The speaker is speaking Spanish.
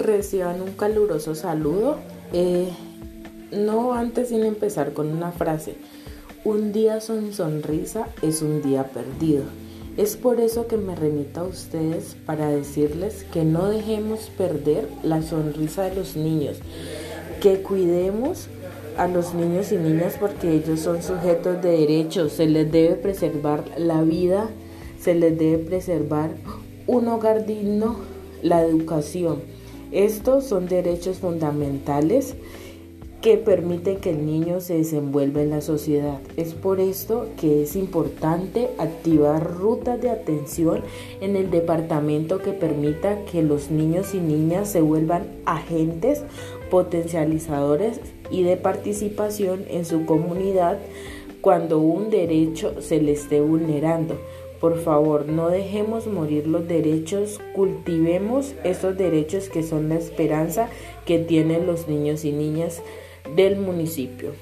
reciban un caluroso saludo. Eh, no antes sin empezar con una frase. Un día sin sonrisa es un día perdido. Es por eso que me remito a ustedes para decirles que no dejemos perder la sonrisa de los niños, que cuidemos a los niños y niñas porque ellos son sujetos de derechos, se les debe preservar la vida, se les debe preservar un hogar digno, la educación. Estos son derechos fundamentales que permiten que el niño se desenvuelva en la sociedad. Es por esto que es importante activar rutas de atención en el departamento que permita que los niños y niñas se vuelvan agentes potencializadores y de participación en su comunidad cuando un derecho se le esté vulnerando. Por favor, no dejemos morir los derechos, cultivemos esos derechos que son la esperanza que tienen los niños y niñas del municipio.